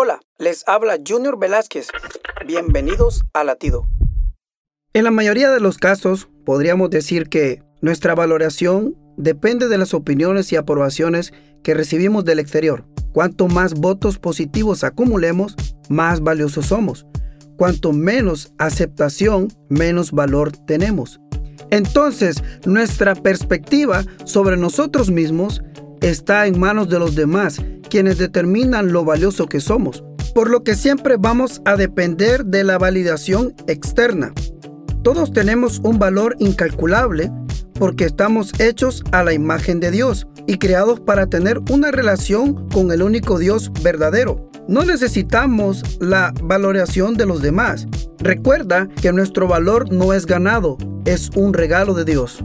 Hola, les habla Junior Velázquez. Bienvenidos a Latido. En la mayoría de los casos, podríamos decir que nuestra valoración depende de las opiniones y aprobaciones que recibimos del exterior. Cuanto más votos positivos acumulemos, más valiosos somos. Cuanto menos aceptación, menos valor tenemos. Entonces, nuestra perspectiva sobre nosotros mismos está en manos de los demás, quienes determinan lo valioso que somos, por lo que siempre vamos a depender de la validación externa. Todos tenemos un valor incalculable porque estamos hechos a la imagen de Dios y creados para tener una relación con el único Dios verdadero. No necesitamos la valoración de los demás. Recuerda que nuestro valor no es ganado, es un regalo de Dios.